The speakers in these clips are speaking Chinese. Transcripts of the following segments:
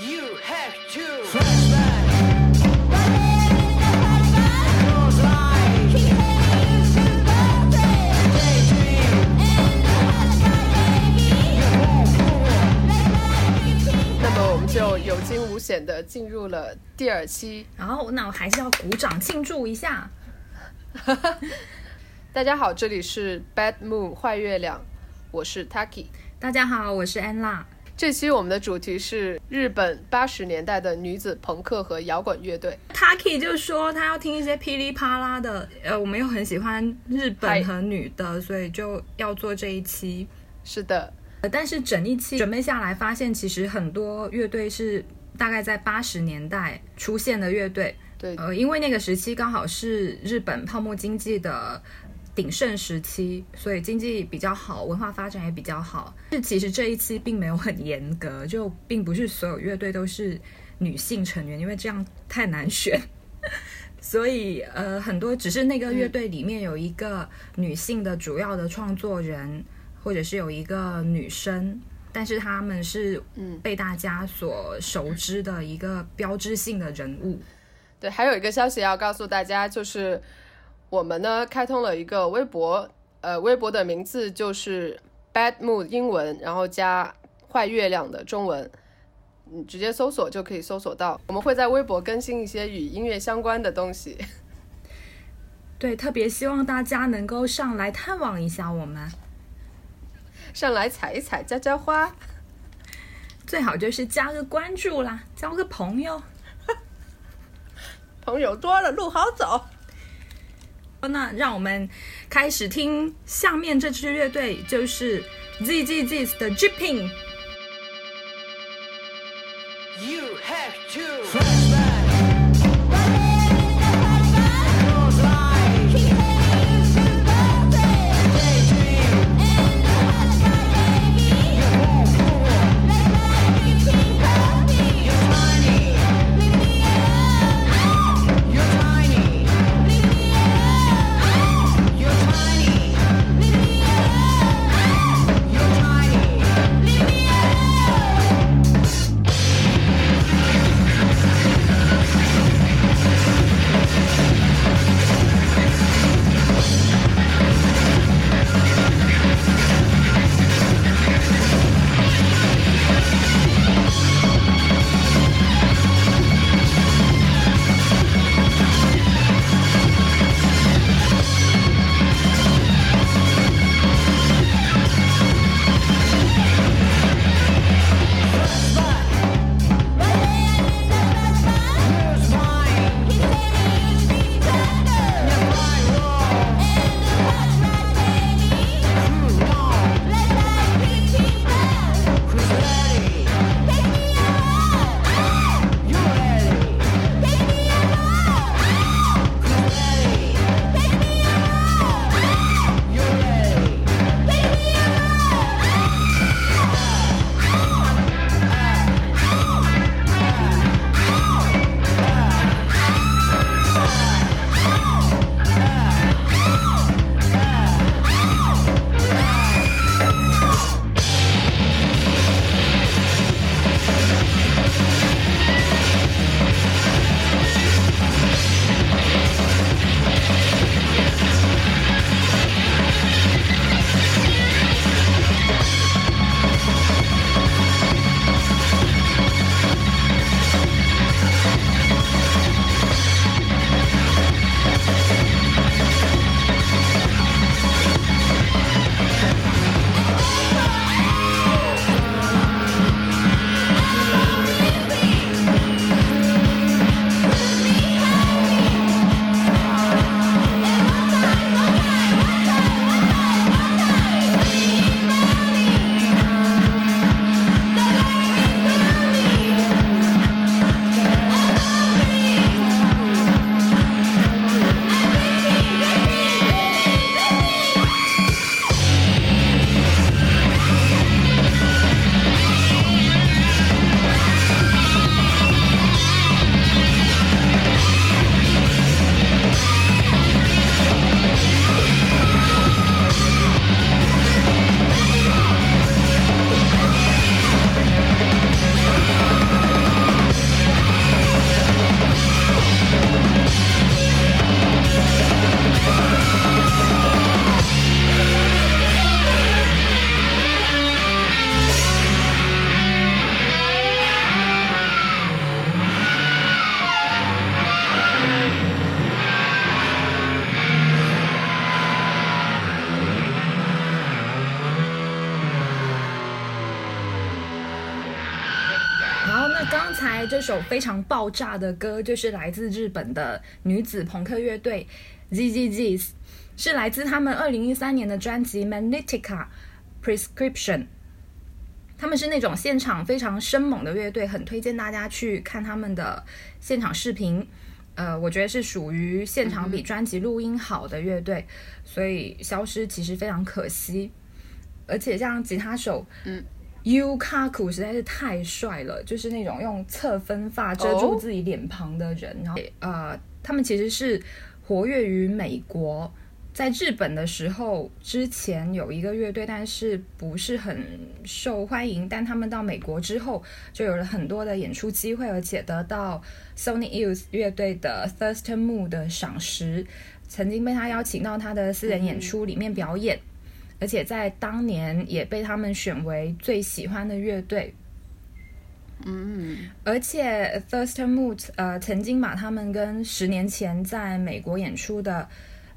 You have to flashback. 那么我们就有惊无险的进入了第二期。然后那我还是要鼓掌庆祝一下。大家好，这里是 Bad Moon 坏月亮，我是 Taki。大家好，我是安娜。这期我们的主题是日本八十年代的女子朋克和摇滚乐队。Taki 就说他要听一些噼里啪啦的，呃，我们又很喜欢日本和女的，所以就要做这一期。是的，呃但是整一期准备下来，发现其实很多乐队是大概在八十年代出现的乐队。对，呃，因为那个时期刚好是日本泡沫经济的鼎盛时期，所以经济比较好，文化发展也比较好。是其实这一期并没有很严格，就并不是所有乐队都是女性成员，因为这样太难选。所以呃，很多只是那个乐队里面有一个女性的主要的创作人，或者是有一个女生。但是他们是嗯被大家所熟知的一个标志性的人物，对，还有一个消息要告诉大家，就是我们呢开通了一个微博，呃，微博的名字就是 Bad Mood 英文，然后加坏月亮的中文，你直接搜索就可以搜索到。我们会在微博更新一些与音乐相关的东西。对，特别希望大家能够上来探望一下我们，上来采一采，浇浇花。最好就是加个关注啦，交个朋友。朋友多了，路好走。那让我们开始听下面这支乐队，就是 ZZZ 的 Dripping。You have to 非常爆炸的歌就是来自日本的女子朋克乐队 ZZZ，是来自他们二零一三年的专辑《Magnetica Prescription》。他们是那种现场非常生猛的乐队，很推荐大家去看他们的现场视频。呃，我觉得是属于现场比专辑录音好的乐队，所以消失其实非常可惜。而且像吉他手，嗯，U Kaku 实在是太帅了，就是那种用侧分发遮住哦自己脸庞的人。然后呃，他们其实是活跃于美国。在日本的时候，之前有一个乐队，但是不是很受欢迎。但他们到美国之后，就有了很多的演出机会，而且得到 Sony Youth 乐队的 Thurston Moon 的赏识，曾经被他邀请到他的私人演出里面表演，而且在当年也被他们选为最喜欢的乐队。嗯，而且 Thurston Moot 呃曾经把他们跟十年前在美国演出的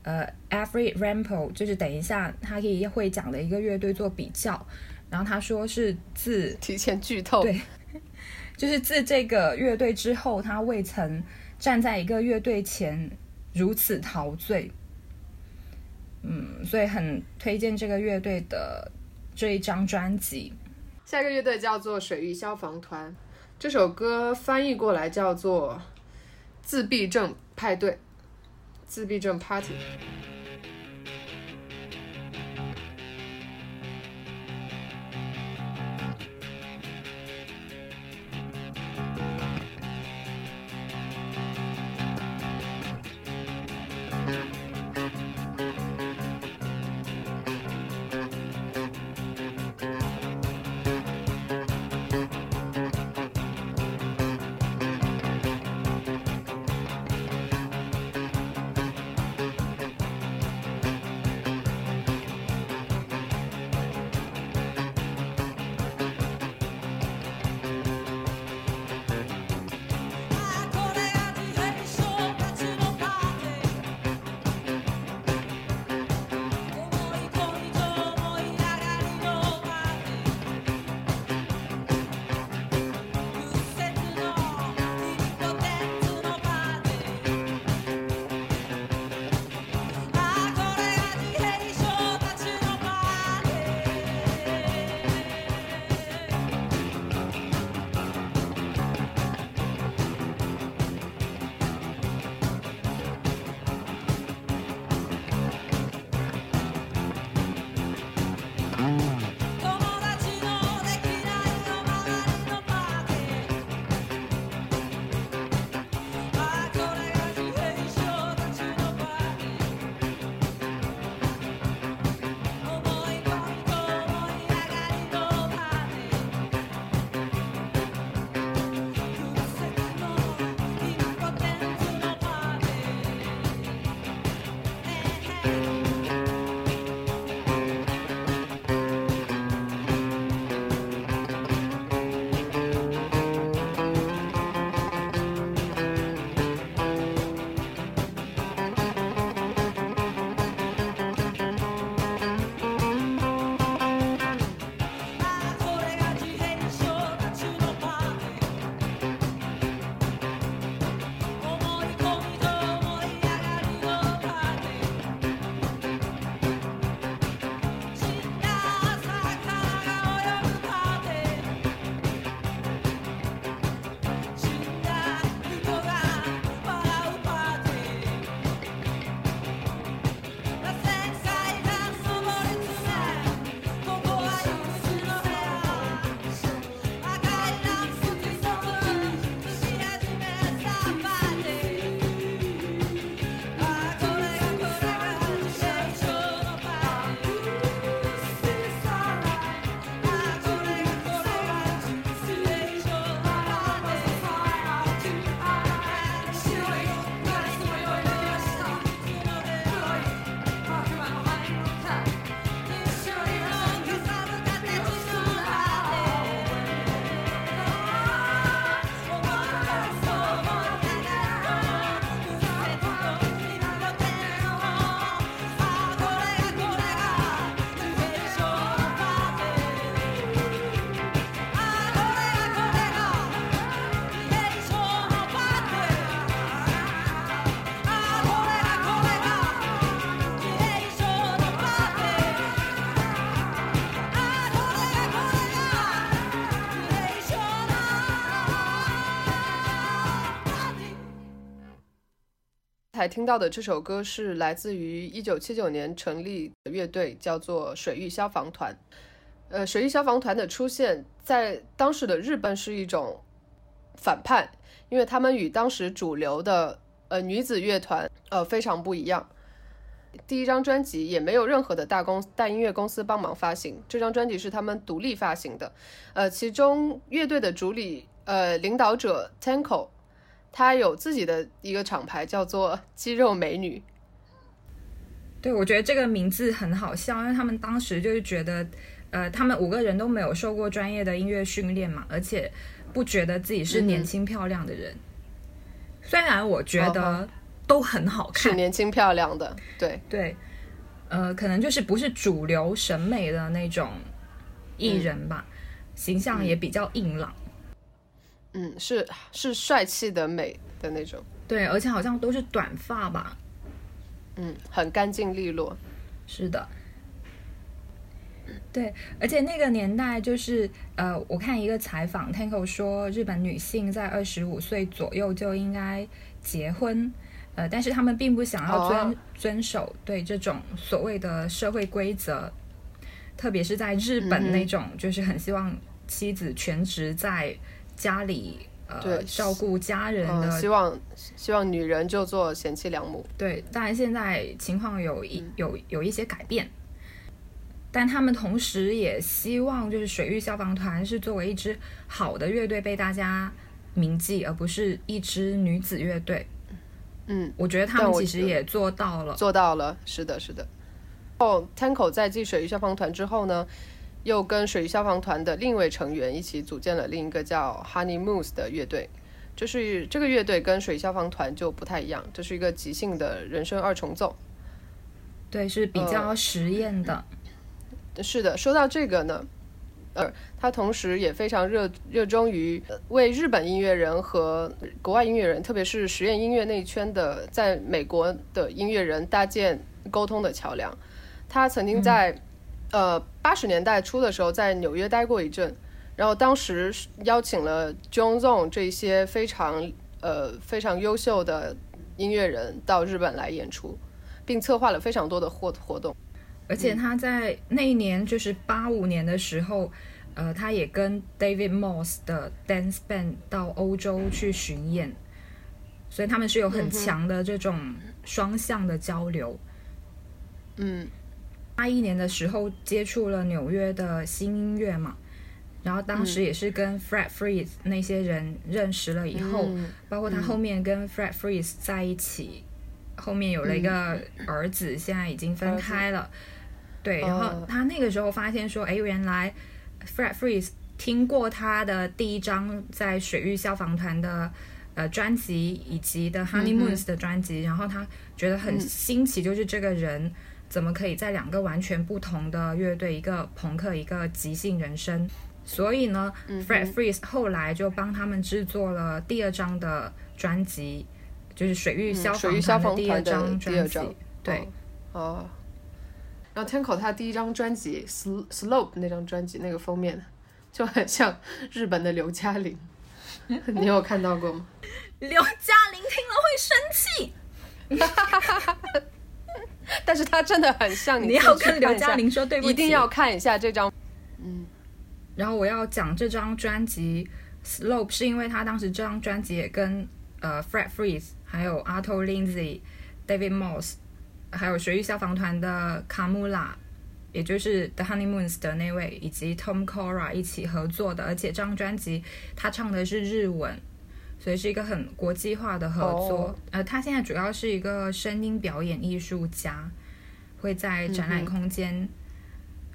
呃 Every Rampo，就是等一下他可以会讲的一个乐队做比较，然后他说是自提前剧透。对 就是自这个乐队之后，他未曾站在一个乐队前如此陶醉。嗯，所以很推荐这个乐队的这一张专辑。下一个乐队叫做水域消防团，这首歌翻译过来叫做自闭症派对，自闭症 party。听到的这首歌是来自于一九七九年成立的乐队，叫做水域消防团。呃，水域消防团的出现在当时的日本是一种反叛，因为他们与当时主流的呃女子乐团呃非常不一样。第一张专辑也没有任何的大公大音乐公司帮忙发行，这张专辑是他们独立发行的。呃，其中乐队的主理呃领导者 Tanko，他有自己的一个厂牌叫做肌肉美女。对，我觉得这个名字很好笑，因为他们当时就是觉得，呃，他们五个人都没有受过专业的音乐训练嘛，而且不觉得自己是年轻漂亮的人。虽然我觉哦得都很好看，是年轻漂亮的，对，对，呃，可能就是不是主流审美的那种艺人吧，形象也比较硬朗。嗯，是是帅气的美的那种，对，而且好像都是短发吧。嗯，很干净利落。是的，对，而且那个年代就是呃，我看一个采访，Tanko 说，日本女性在二十五岁左右就应该结婚，呃，但是他们并不想要遵、哦遵守对这种所谓的社会规则，特别是在日本那种，就是很希望妻子全职在家里。呃对，照顾家人的嗯，希望希望女人就做贤妻良母。对，当然现在情况有一嗯有有一些改变，但他们同时也希望就是水域消防团是作为一支好的乐队被大家铭记，而不是一支女子乐队。嗯，我觉得他们其实也做到了。做到了，是的，是的。哦，Tanko 在继水域消防团之后呢，又跟水域消防团的另一位成员一起组建了另一个叫 Honey Moose 的乐队。就是这个乐队跟水域消防团就不太一样，这是一个即兴的人声二重奏。对，是比较实验的。是的，说到这个呢，呃，他同时也非常热热衷于呃为日本音乐人和国外音乐人，特别是实验音乐那一圈的，在美国的音乐人搭建沟通的桥梁。他曾经在、呃八十年代初的时候在纽约待过一阵，然后当时邀请了 John Zone 这些非常呃非常优秀的音乐人到日本来演出，并策划了非常多的活活动。而且他在那一年就是八五年的时候，呃，他也跟 David Moss 的 Dance Band 到欧洲去巡演，所以他们是有很强的这种双向的交流。嗯八一年的时候接触了纽约的新音乐嘛，然后当时也是跟 Fred Freeze 那些人认识了以后，嗯。包括他后面跟 Fred Freeze 在一起，后面有了一个儿子，现在已经分开了。对，然后哦他那个时候发现说，哎，原来 Fred Freeze 听过他的第一张在水域消防团的呃专辑，以及的 Honeymoons 的专辑，然后他觉得很新奇，就是这个人怎么可以在两个完全不同的乐队，一个朋克，一个即兴人生。所以呢、f r e d Freeze 后来就帮他们制作了第二张的专辑，就是水域消防消团的第二张专辑。对，哦。然后 Tanko 他第一张专辑《Sl- Slope》那张专辑那个封面就很像日本的刘嘉玲，你有看到过吗？刘嘉玲听了会生气，但是他真的很像，你你要跟刘嘉玲说对不起。一定要看一下这张。嗯然后我要讲这张专辑《Slope》，是因为他当时这张专辑也跟呃 Fred Freeze、还有 Arto Lindsay、David Moss，还有水域消防团的卡穆拉，也就是 The Honeymoons 的那位，以及 Tom Cora 一起合作的。而且这张专辑他唱的是日文，所以是一个很国际化的合作。哦呃，他现在主要是一个声音表演艺术家，会在展览空间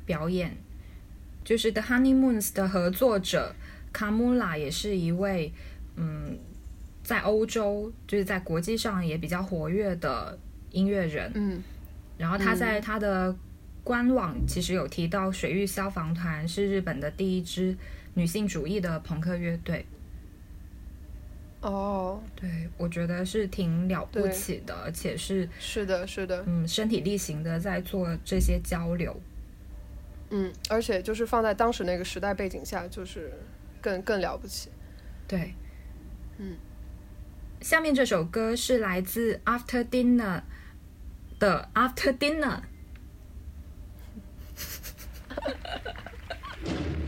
表演。就是 The Honeymoons 的合作者卡穆拉也是一位，嗯，在欧洲就是在国际上也比较活跃的音乐人。嗯然后他在他的官网其实有提到，水域消防团是日本的第一支女性主义的朋克乐队。哦，对，我觉得是挺了不起的，而且是是的，是的，嗯身体力行的在做这些交流。嗯，而且就是放在当时那个时代背景下，就是更更了不起。对，嗯，下面这首歌是来自 After Dinner 的 After Dinner。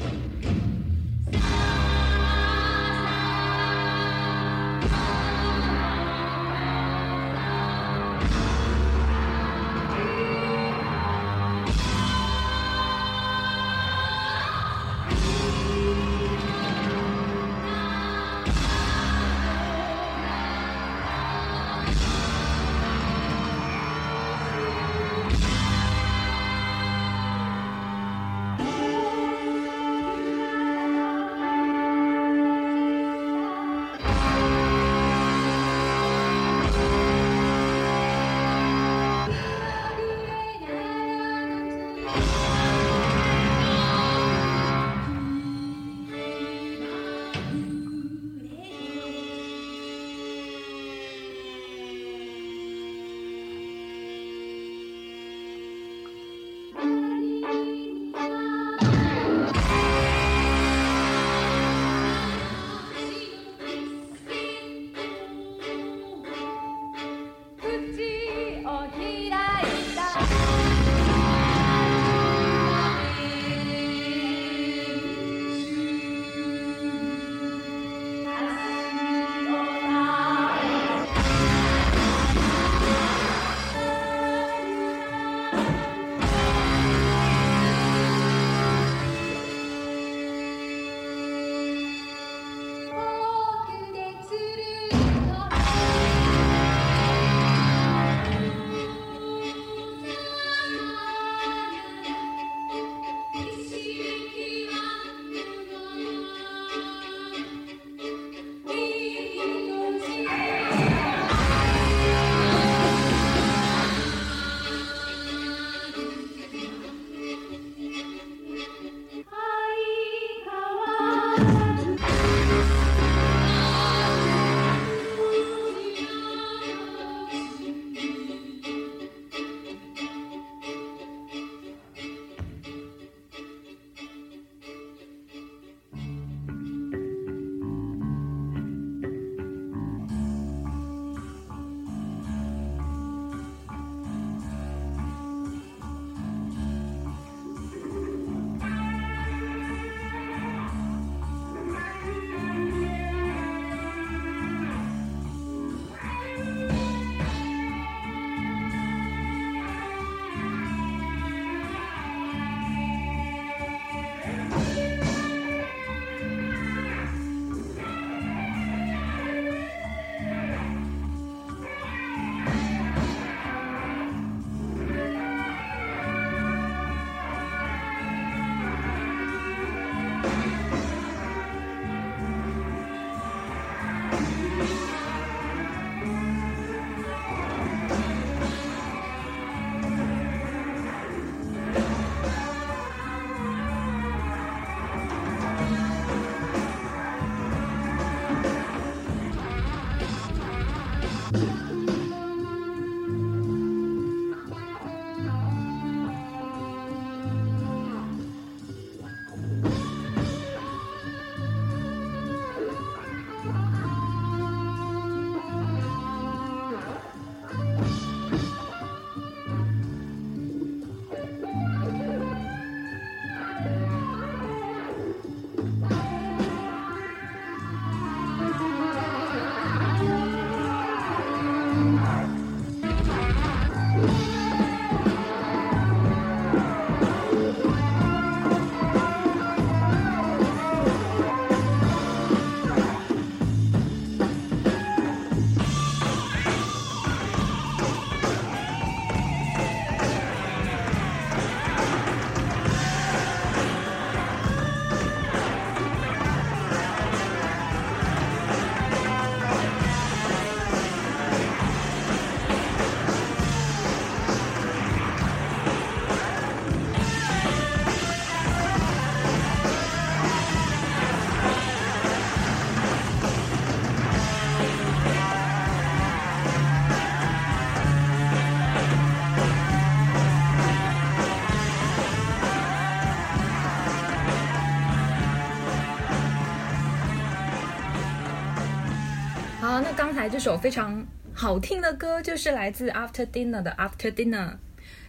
刚才这首非常好听的歌就是来自 After Dinner 的 After Dinner。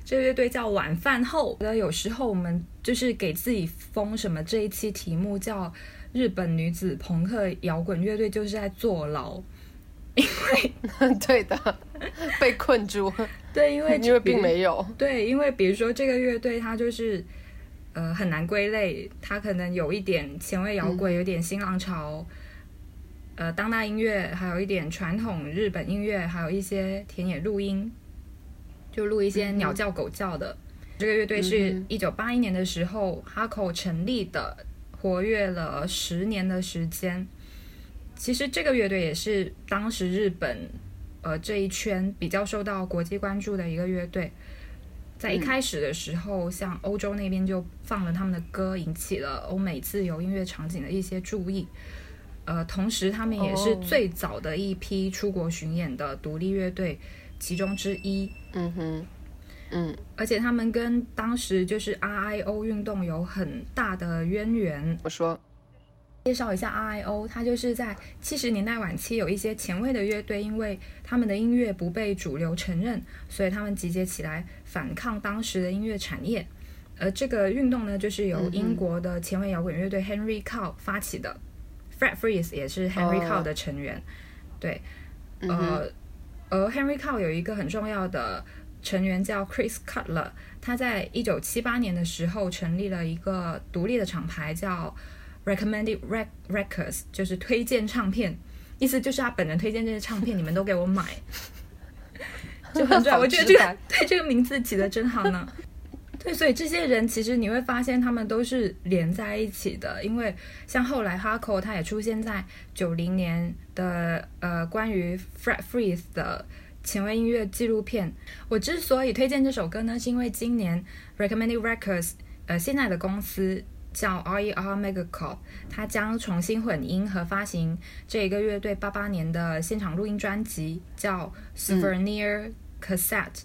这个乐队叫晚饭后。觉得有时候我们就是给自己封什么这一期题目叫日本女子朋克摇滚乐队，就是在坐牢。因为 对的，被困住，对，因为 因为并没有。对，因为比如说这个乐队，它就是呃很难归类，它可能有一点前卫摇滚，有点新浪潮，呃当代音乐，还有一点传统日本音乐，还有一些田野录音，就录一些鸟叫、狗叫的。这个乐队是一九八一年的时候哈口成立的，活跃了十年的时间。其实这个乐队也是当时日本呃这一圈比较受到国际关注的一个乐队。在一开始的时候，像欧洲那边就放了他们的歌，引起了欧美自由音乐场景的一些注意。呃，同时他们也是哦最早的一批出国巡演的独立乐队其中之一。嗯哼，嗯而且他们跟当时就是 RIO 运动有很大的渊源。我说，介绍一下 RIO，它就是在七十年代晚期有一些前卫的乐队，因为他们的音乐不被主流承认，所以他们集结起来反抗当时的音乐产业。而这个运动呢，就是由英国的前卫摇滚乐队 Henry Cow 发起的，Fred Freeze 也是 Henry 哦 Cow 的成员。对，呃，而 Henry Cow 有一个很重要的成员叫 Chris Cutler，他在一九七八年的时候成立了一个独立的厂牌叫 Recommended Rec Records，就是推荐唱片，意思就是他本人推荐这些唱片，你们都给我买，就很拽。好我觉得这个对这个名字起的真好呢。对，所以这些人其实你会发现他们都是连在一起的，因为像后来 Hardcore 它也出现在九零年的呃关于 Fred Freeze 的前卫音乐纪录片。我之所以推荐这首歌呢，是因为今年 Recommended Records 呃现在的公司叫 RER Megacorp，它将重新混音和发行这一个乐队八八年的现场录音专辑，叫 Souvenir Cassette。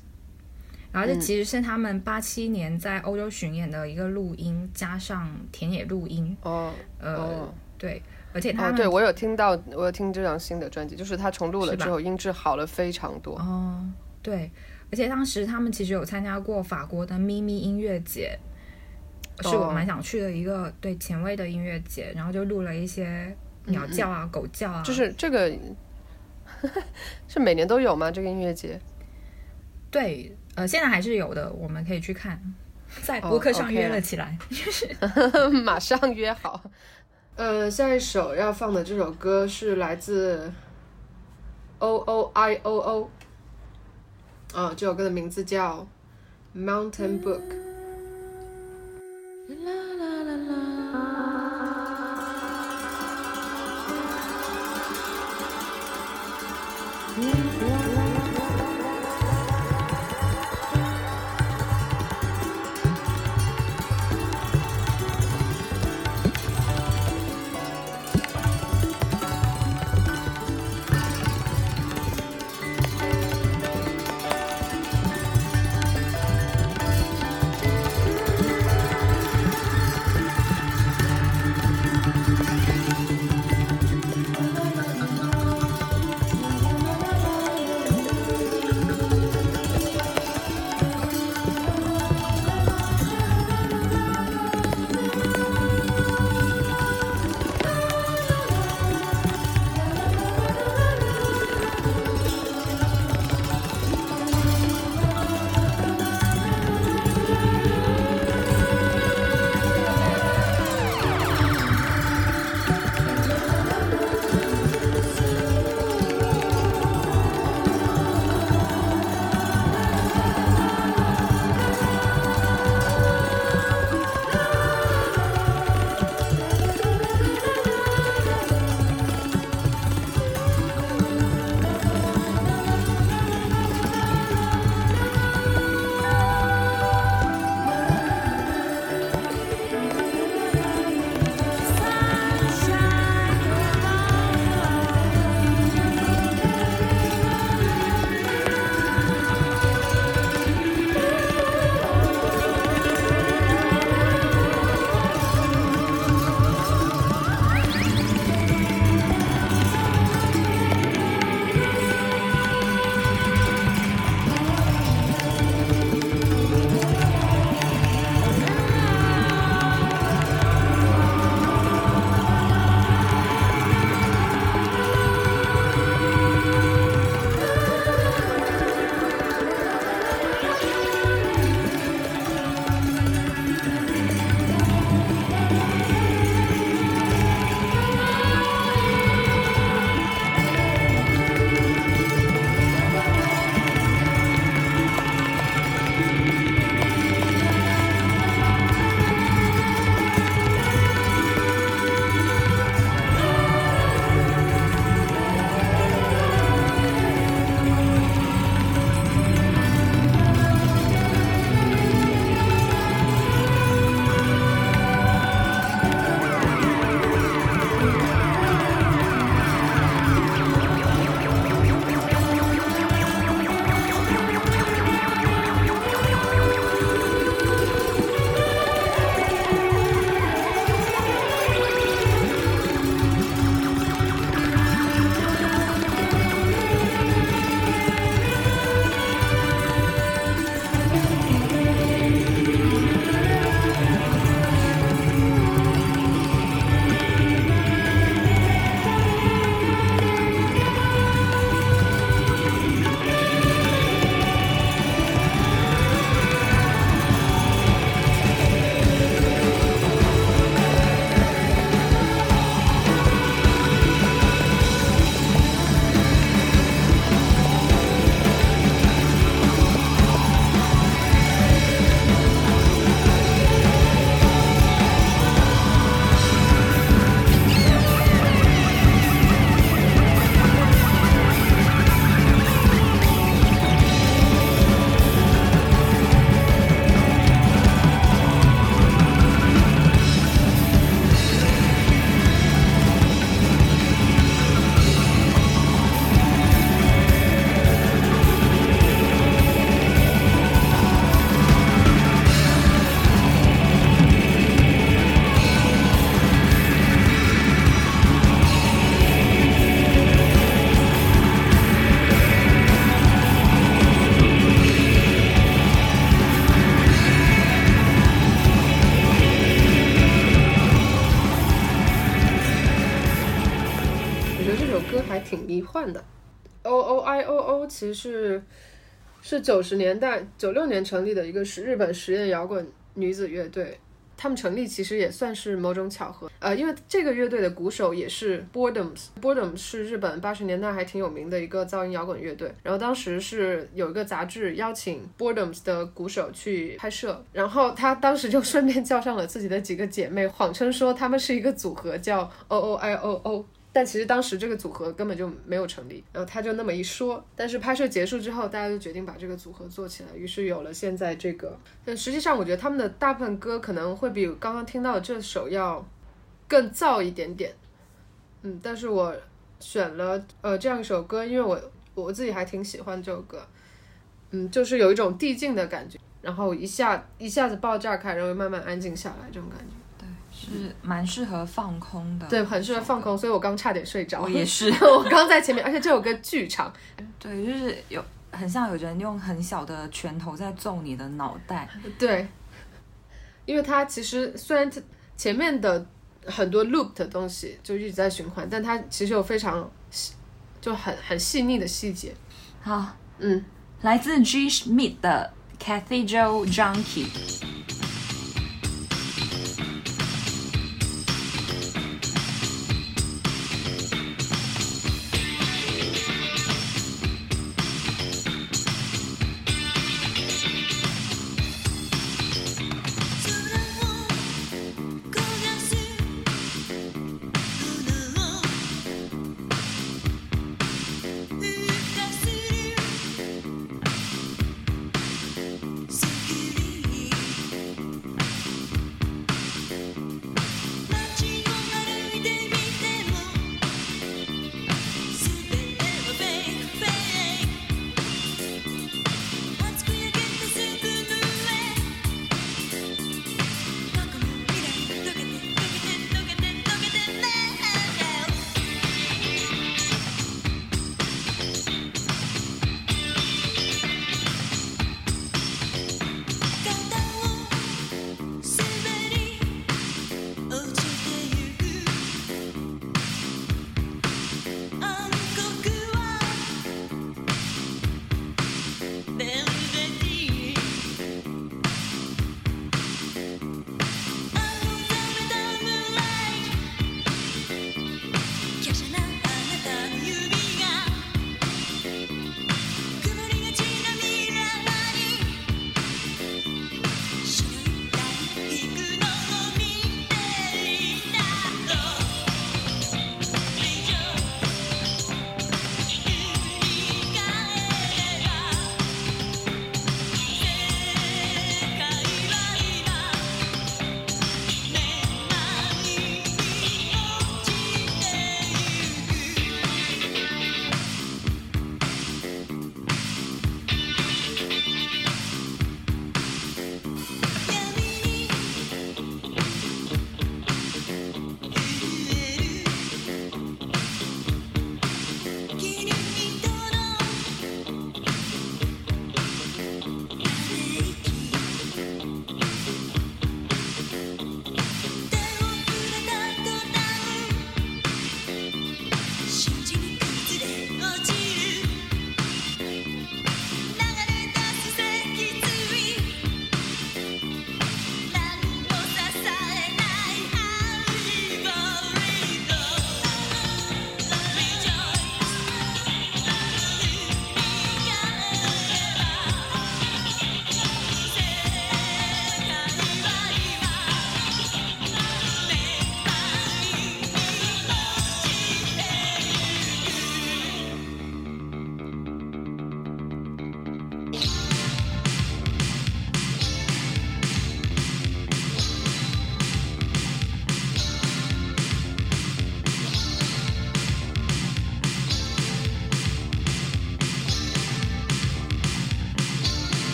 然后这其实是他们八七年在欧洲巡演的一个录音，加上田野录音。哦呃，哦对，而且他对我有听到，我有听这张新的专辑，就是他重录了之后，音质好了非常多。哦，对，而且当时他们其实有参加过法国的咪咪音乐节，是我哦蛮想去的一个对前卫的音乐节，然后就录了一些鸟叫啊、狗叫啊，就是这个 是每年都有吗？这个音乐节？对，呃，现在还是有的，我们可以去看，在哦博客上约了起来。马上约好。呃，下一首要放的这首歌是来自 O O I O O，啊，这首歌的名字叫 Mountain Book。其实是是九十年代九六年成立的一个是日本实验摇滚女子乐队。他们成立其实也算是某种巧合，呃，因为这个乐队的鼓手也是 Boredoms，Boredom 是日本八十年代还挺有名的一个噪音摇滚乐队。然后当时是有一个杂志邀请 Boredoms 的鼓手去拍摄，然后他当时就顺便叫上了自己的几个姐妹，谎称说他们是一个组合，叫 O O I O O。但其实当时这个组合根本就没有成立，然后他就那么一说。但是拍摄结束之后，大家就决定把这个组合做起来，于是有了现在这个。但实际上，我觉得他们的大部分歌可能会比刚刚听到的这首要更燥一点点。嗯，但是我选了呃这样一首歌，因为我我自己还挺喜欢这首歌。嗯，就是有一种递进的感觉，然后一下一下子爆炸开，然后又慢慢安静下来这种感觉。是蛮适合放空的，对，很适合放空，所以我刚差点睡着。我也是，我刚在前面，而且这首歌巨长，对，就是有很像有人用很小的拳头在揍你的脑袋，对，因为它其实虽然前面的很多 loop 的东西就一直在循环，但它其实有非常细就很很细腻的细节。好，嗯，来自 G Schmidt 的 Cathedral Junkie。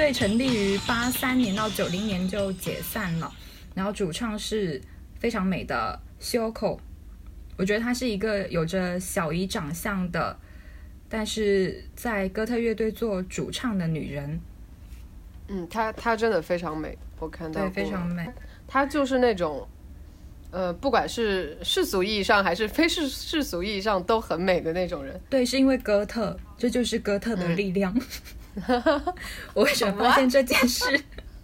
队成立于八三年到九零年就解散了，然后主唱是非常美的 Shoko，我觉得她是一个有着小姨长相的，但是在哥特乐队做主唱的女人，嗯，她她真的非常美，我看到对，非常美。她就是那种，呃，不管是世俗意义上还是非世世俗意义上都很美的那种人。对，是因为哥特，这就是哥特的力量。嗯 我为什么发现这件事？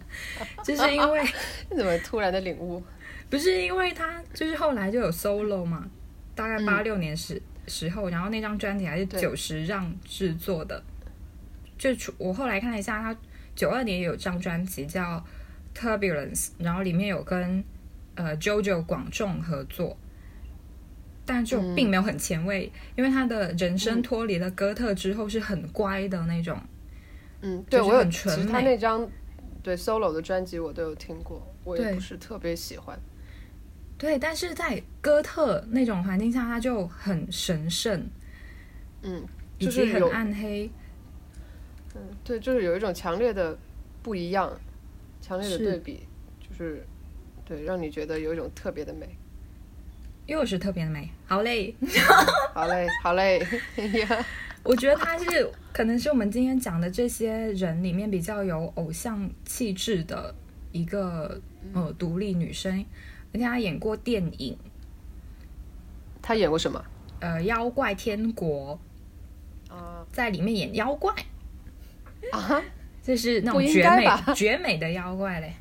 就是因为 你怎么突然的领悟？不是因为他就是后来就有 solo 嘛，大概嗯八六年时、时候，然后那张专辑还是九十让制作的。就出我后来看了一下，他九二年也有张专辑叫 Turbulence，然后里面有跟呃 JoJo 广众合作。但就嗯并没有很前卫，因为他的人生脱离了哥特之后是很乖的那种，嗯，对就是我有，很纯其实他那张对 solo 的专辑我都有听过，我也不是特别喜欢。对，但是在哥特那种环境下，他就很神圣，嗯，就是很暗黑，嗯对，就是有一种强烈的不一样，强烈的对比，就是对，让你觉得有一种特别的美。又是特别的美。好嘞，好嘞，好嘞，呀，我觉得他是可能是我们今天讲的这些人里面比较有偶像气质的一个呃独立女生，而且她演过电影她演过什么？呃《妖怪天国》，啊在里面演妖怪，啊，就是那种绝美绝美的妖怪嘞，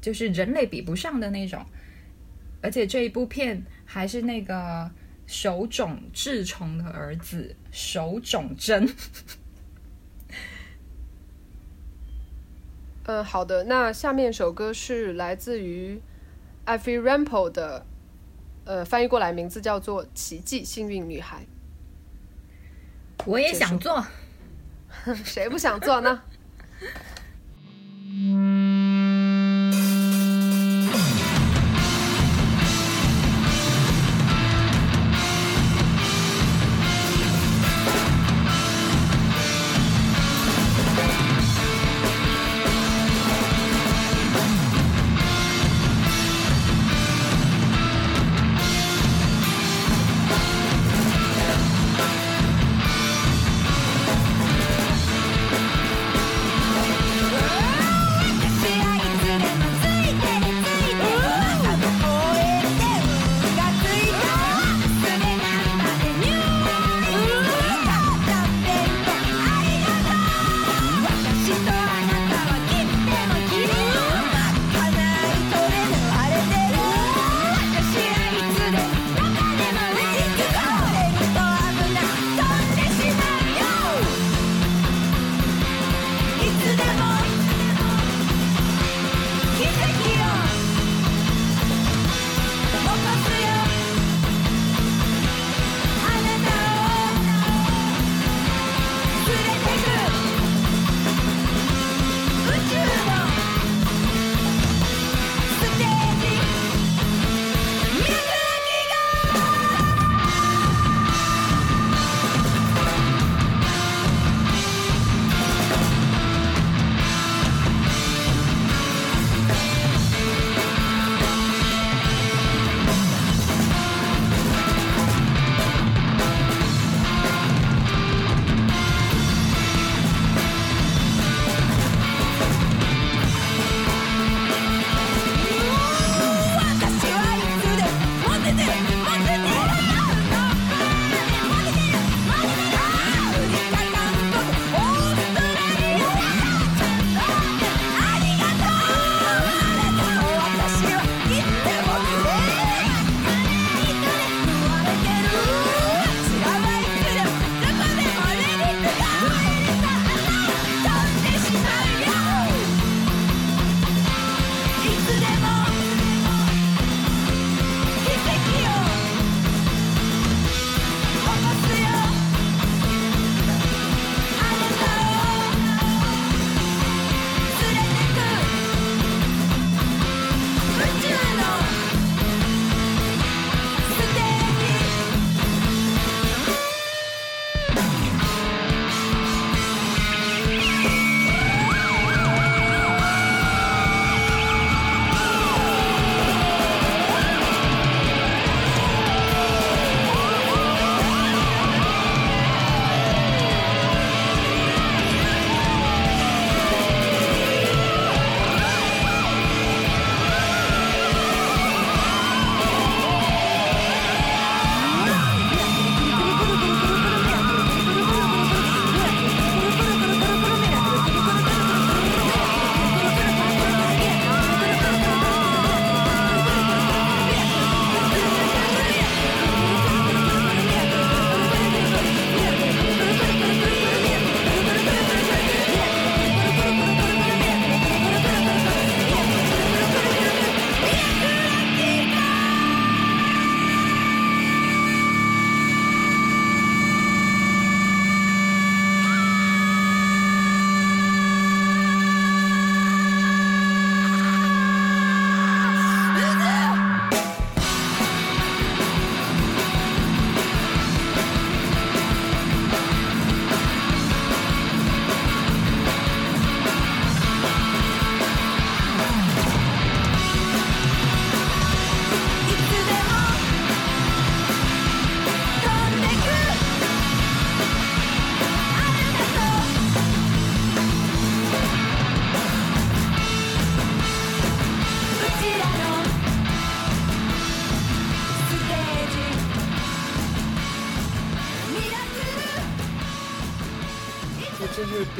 就是人类比不上的那种。而且这一部片还是那个手冢治虫的儿子手肿针。嗯，好的，那下面首歌是来自于 Ivy Rampo 的，呃，翻译过来名字叫做《奇迹幸运女孩我也想做。》，谁不想做呢？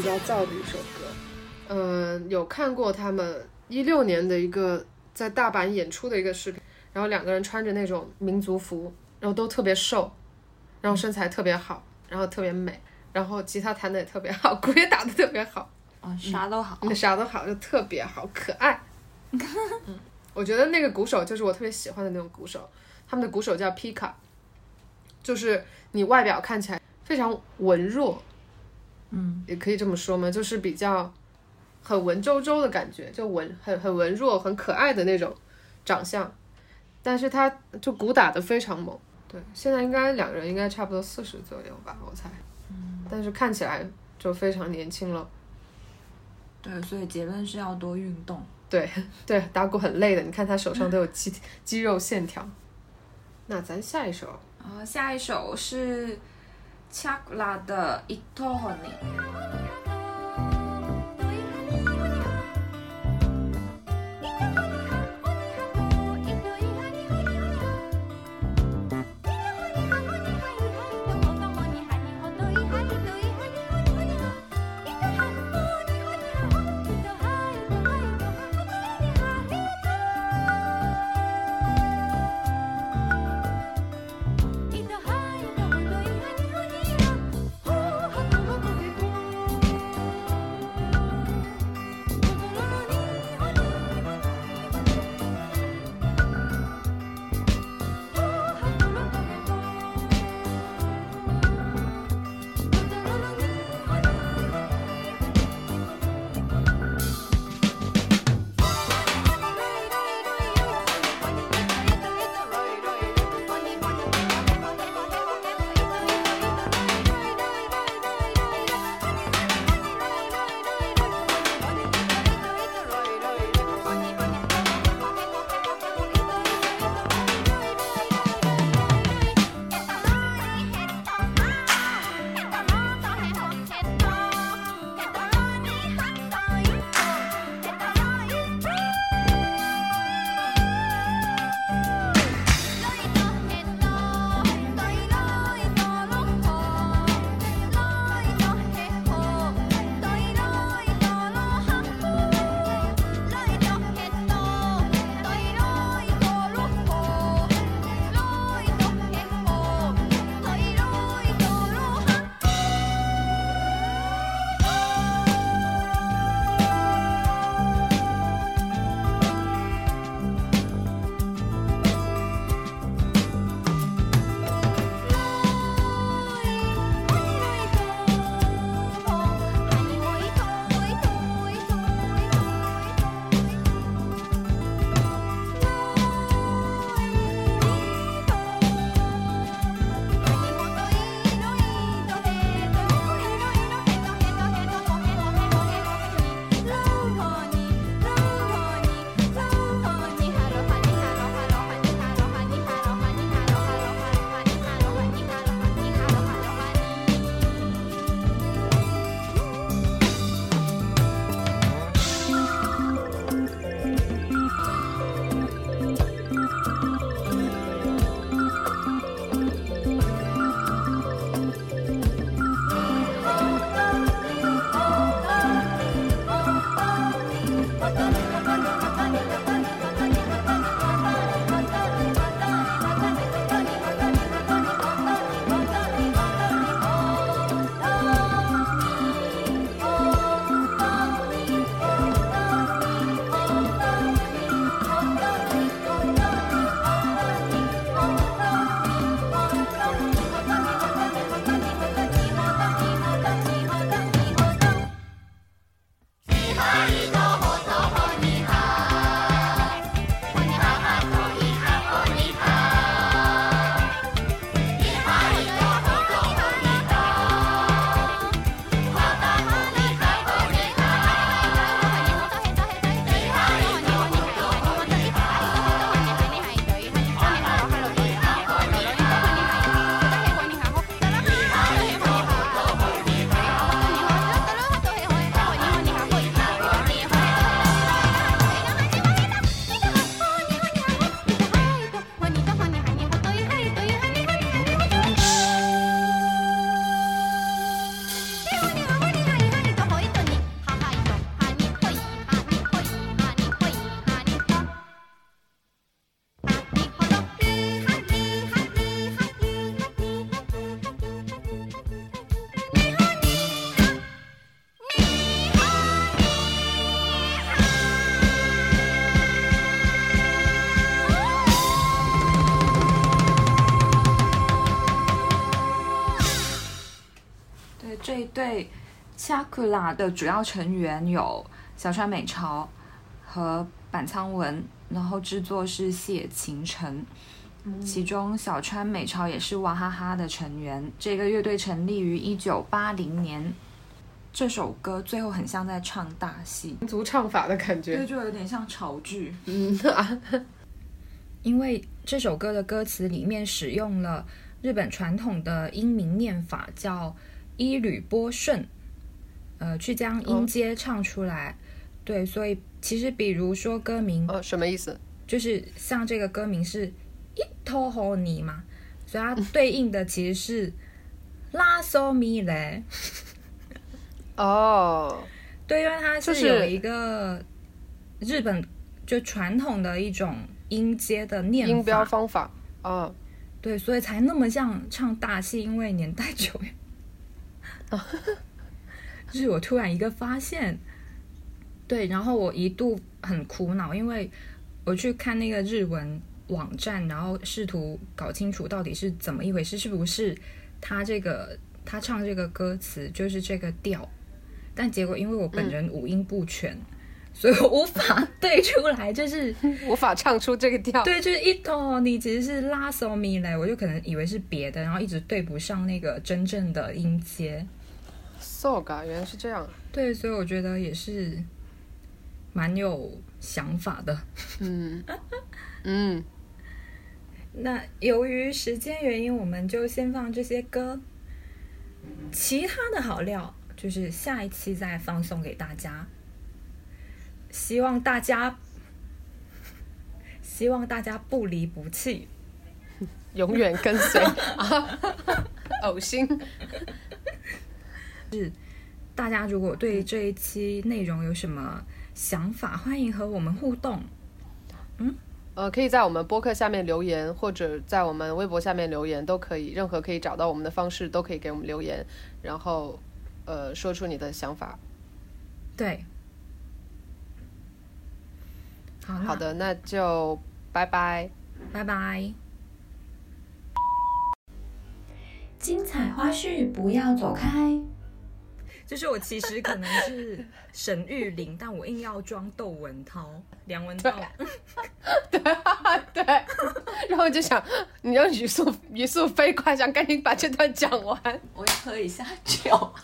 较燥的一首歌。嗯，有看过他们一六年的一个在大阪演出的一个视频，然后两个人穿着那种民族服，然后都特别瘦，然后身材特别好，然后特别美，然后吉他弹的也特别好，鼓也打的特别好，啊，啥都好。那啥都好，就特别好，可爱。嗯，我觉得那个鼓手就是我特别喜欢的那种鼓手，他们的鼓手叫皮卡，就是你外表看起来非常文弱，嗯，也可以这么说嘛？就是比较很文绉绉的感觉，就文很很文弱、很可爱的那种长相，但是他就鼓打的非常猛。对，现在应该两个人应该差不多四十左右吧，我猜。嗯，但是看起来就非常年轻了。对，所以结论是要多运动。对 对，打鼓很累的，你看他手上都有肌肌肉线条。那咱下一首，然后下一首是 Chakra 的 Itohoni。队 Chakula 的主要成员有小川美朝和板仓文，然后制作是谢晴晨。其中小川美朝也是娃哈哈的成员。这个乐队成立于一九八零年。这首歌最后很像在唱大戏，民族唱法的感对，觉。就有点像潮剧。嗯啊，因为这首歌的歌词里面使用了日本传统的音名念法，叫一吕波顺，呃，去将音阶唱出来。对，所以其实比如说歌名呃，什么意思？就是像这个歌名是一头吼你嘛，所以它对应的其实是拉索米嘞。哦，对，因为它是是有一个日本就传统的一种音阶的念音标，方法。哦，对，所以才那么像唱大戏，因为年代久远。就是我突然一个发现，对，然后我一度很苦恼，因为我去看那个日文网站，然后试图搞清楚到底是怎么一回事，是不是他这个他唱这个歌词就是这个调，但结果因为我本人五音不全，所以我无法对出来，就是 无法唱出这个调。对，就是一头你其实是拉索米嘞，我就可能以为是别的，然后一直对不上那个真正的音阶。So 原来是这样。对，所以我觉得也是蛮有想法的。嗯 嗯，那由于时间原因，我们就先放这些歌，其他的好料就是下一期再放送给大家。希望大家，希望大家不离不弃。永远跟随 啊，呕心。大家如果对这一期内容有什么想法，欢迎和我们互动。呃，可以在我们播客下面留言，或者在我们微博下面留言都可以，任何可以找到我们的方式都可以给我们留言，然后呃说出你的想法。对，好，好，的，那就拜拜。拜拜。精彩花絮不要走开。就是我其实可能是沈玉琳，但我硬要装窦文涛、梁文道。对对，然后就想，你要语速语速飞快，想赶紧把这段讲完。我要喝一下酒。